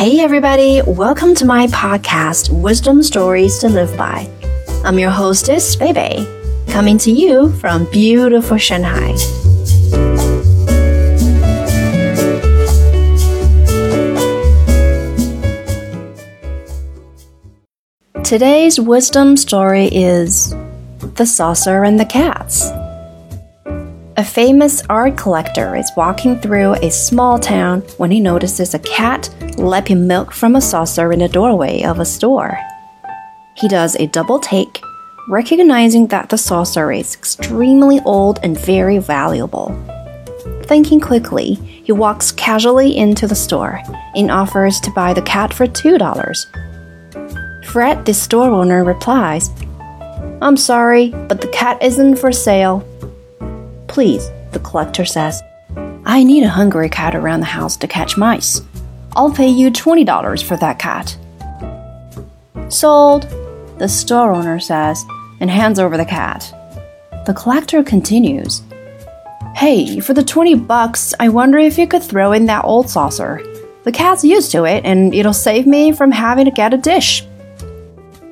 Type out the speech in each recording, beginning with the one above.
Hey, everybody, welcome to my podcast, Wisdom Stories to Live By. I'm your hostess, Bebe, coming to you from beautiful Shanghai. Today's wisdom story is The Saucer and the Cats. A famous art collector is walking through a small town when he notices a cat lapping milk from a saucer in the doorway of a store. He does a double take, recognizing that the saucer is extremely old and very valuable. Thinking quickly, he walks casually into the store and offers to buy the cat for $2. Fred, the store owner, replies, I'm sorry, but the cat isn't for sale. Please, the collector says. I need a hungry cat around the house to catch mice. I'll pay you $20 for that cat. Sold, the store owner says, and hands over the cat. The collector continues. Hey, for the 20 bucks, I wonder if you could throw in that old saucer. The cat's used to it, and it'll save me from having to get a dish.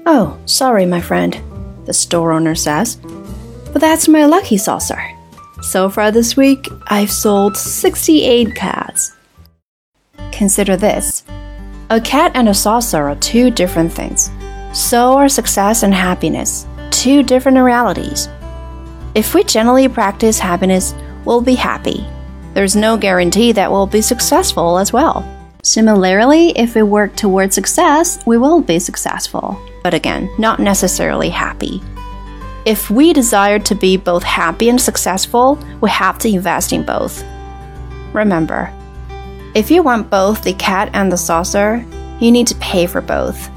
Oh, sorry, my friend, the store owner says. But that's my lucky saucer. So far this week, I've sold 68 cats. Consider this a cat and a saucer are two different things. So are success and happiness, two different realities. If we generally practice happiness, we'll be happy. There's no guarantee that we'll be successful as well. Similarly, if we work towards success, we will be successful, but again, not necessarily happy. If we desire to be both happy and successful, we have to invest in both. Remember, if you want both the cat and the saucer, you need to pay for both.